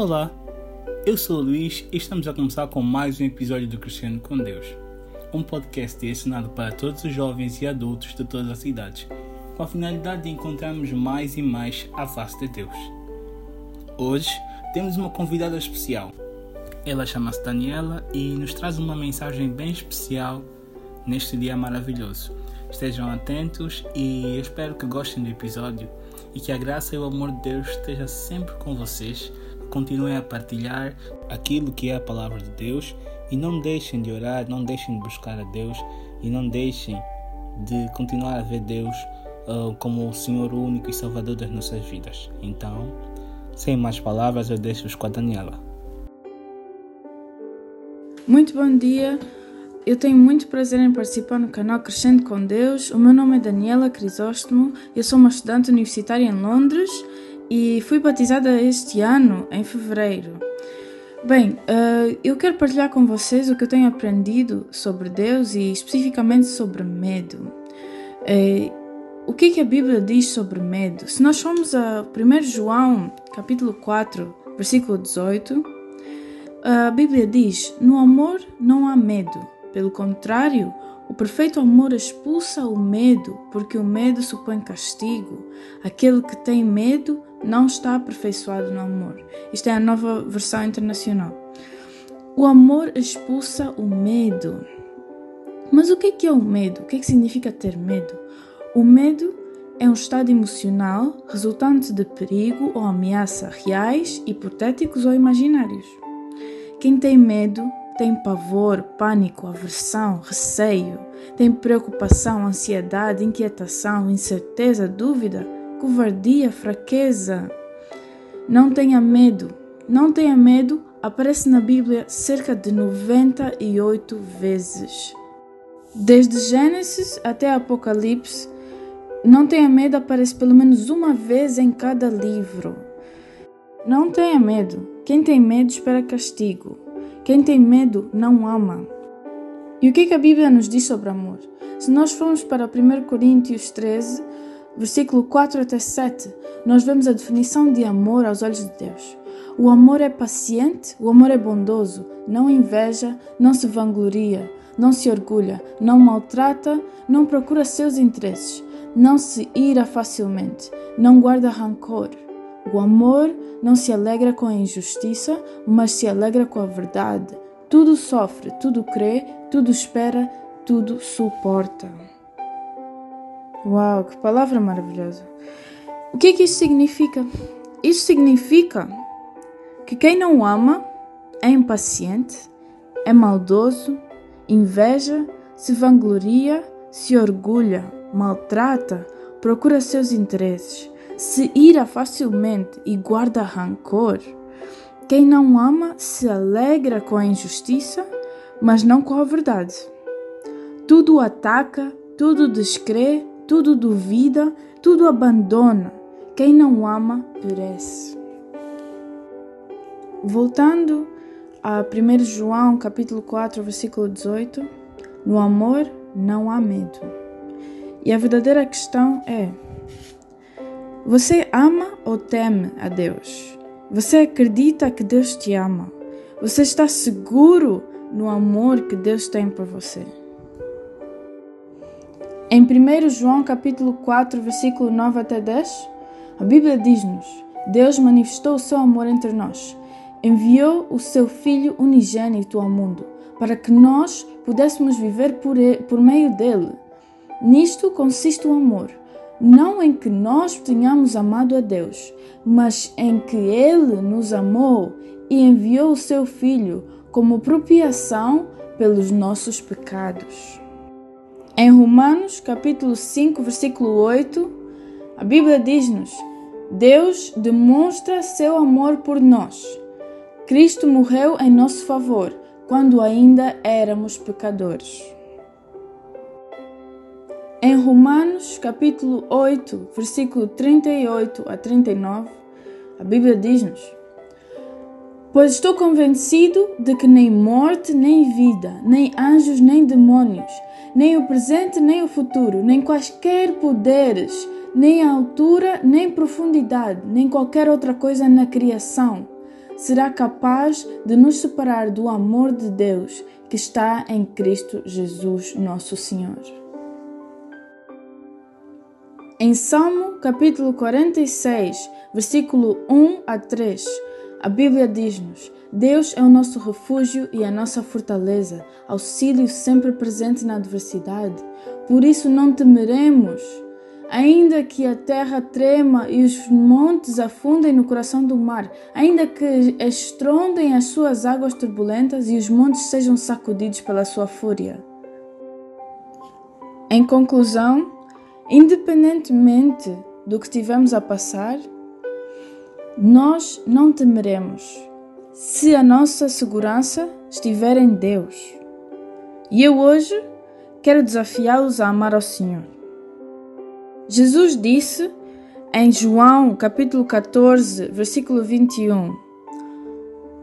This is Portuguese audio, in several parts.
Olá, eu sou o Luís e estamos a começar com mais um episódio do Crescendo com Deus, um podcast direcionado para todos os jovens e adultos de todas as idades, com a finalidade de encontrarmos mais e mais a face de Deus. Hoje temos uma convidada especial. Ela chama-se Daniela e nos traz uma mensagem bem especial neste dia maravilhoso. Estejam atentos e espero que gostem do episódio e que a graça e o amor de Deus esteja sempre com vocês. Continuem a partilhar aquilo que é a palavra de Deus e não deixem de orar, não deixem de buscar a Deus e não deixem de continuar a ver Deus uh, como o Senhor único e Salvador das nossas vidas. Então, sem mais palavras, eu deixo-vos com a Daniela. Muito bom dia. Eu tenho muito prazer em participar no canal Crescendo com Deus. O meu nome é Daniela Crisóstomo, eu sou uma estudante universitária em Londres e fui batizada este ano, em fevereiro. Bem, uh, eu quero partilhar com vocês o que eu tenho aprendido sobre Deus e especificamente sobre medo. Uh, o que, é que a Bíblia diz sobre medo? Se nós formos a 1 João, capítulo 4, versículo 18, a Bíblia diz: No amor não há medo pelo contrário, o perfeito amor expulsa o medo, porque o medo supõe castigo. Aquele que tem medo não está aperfeiçoado no amor. Isto é a nova versão internacional. O amor expulsa o medo. Mas o que é, o medo? O que, é que significa ter medo? O medo é um estado emocional resultante de perigo ou ameaça reais, hipotéticos ou imaginários. Quem tem medo tem pavor, pânico, aversão, receio, tem preocupação, ansiedade, inquietação, incerteza, dúvida, covardia, fraqueza. Não tenha medo. Não tenha medo aparece na Bíblia cerca de 98 vezes. Desde Gênesis até Apocalipse, não tenha medo aparece pelo menos uma vez em cada livro. Não tenha medo. Quem tem medo espera castigo. Quem tem medo não ama. E o que, é que a Bíblia nos diz sobre amor? Se nós formos para 1 Coríntios 13, versículo 4 até 7, nós vemos a definição de amor aos olhos de Deus. O amor é paciente, o amor é bondoso, não inveja, não se vangloria, não se orgulha, não maltrata, não procura seus interesses, não se ira facilmente, não guarda rancor. O amor não se alegra com a injustiça, mas se alegra com a verdade. Tudo sofre, tudo crê, tudo espera, tudo suporta. Uau, que palavra maravilhosa! O que é que isso significa? Isso significa que quem não ama é impaciente, é maldoso, inveja, se vangloria, se orgulha, maltrata, procura seus interesses se ira facilmente e guarda rancor. Quem não ama se alegra com a injustiça, mas não com a verdade. Tudo ataca, tudo descrê, tudo duvida, tudo abandona. Quem não ama perece. Voltando a 1 João capítulo 4, versículo 18, no amor não há medo. E a verdadeira questão é: você ama ou teme a Deus? Você acredita que Deus te ama? Você está seguro no amor que Deus tem por você? Em 1 João capítulo 4, versículo 9 até 10, a Bíblia diz-nos: Deus manifestou o seu amor entre nós, enviou o seu Filho unigênito ao mundo, para que nós pudéssemos viver por, ele, por meio dele. Nisto consiste o amor não em que nós tenhamos amado a Deus, mas em que Ele nos amou e enviou o seu Filho como propiação pelos nossos pecados. Em Romanos capítulo 5, versículo 8, a Bíblia diz-nos: Deus demonstra seu amor por nós. Cristo morreu em nosso favor quando ainda éramos pecadores. Em Romanos, capítulo 8, versículo 38 a 39, a Bíblia diz-nos: Pois estou convencido de que nem morte, nem vida, nem anjos, nem demônios, nem o presente, nem o futuro, nem quaisquer poderes, nem altura, nem profundidade, nem qualquer outra coisa na criação será capaz de nos separar do amor de Deus que está em Cristo Jesus, nosso Senhor. Em Salmo capítulo 46, versículo 1 a 3, a Bíblia diz-nos: Deus é o nosso refúgio e a nossa fortaleza, auxílio sempre presente na adversidade. Por isso não temeremos. Ainda que a terra trema e os montes afundem no coração do mar, ainda que estrondem as suas águas turbulentas e os montes sejam sacudidos pela sua fúria. Em conclusão, independentemente do que estivermos a passar, nós não temeremos se a nossa segurança estiver em Deus. E eu hoje quero desafiá-los a amar ao Senhor. Jesus disse em João capítulo 14, versículo 21: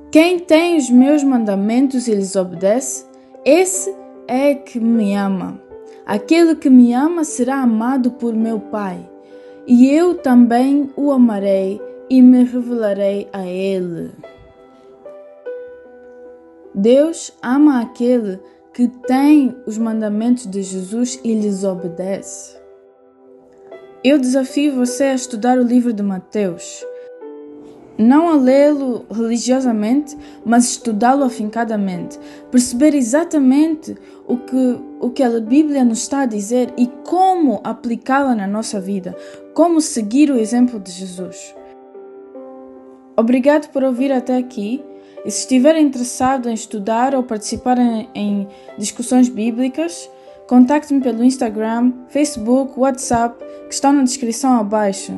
Quem tem os meus mandamentos e lhes obedece, esse é que me ama. Aquele que me ama será amado por meu Pai, e eu também o amarei e me revelarei a ele. Deus ama aquele que tem os mandamentos de Jesus e lhes obedece. Eu desafio você a estudar o livro de Mateus. Não a lê-lo religiosamente, mas estudá-lo afincadamente. Perceber exatamente o que, o que a Bíblia nos está a dizer e como aplicá-la na nossa vida. Como seguir o exemplo de Jesus. Obrigado por ouvir até aqui. E se estiver interessado em estudar ou participar em, em discussões bíblicas, contacte-me pelo Instagram, Facebook, WhatsApp, que estão na descrição abaixo.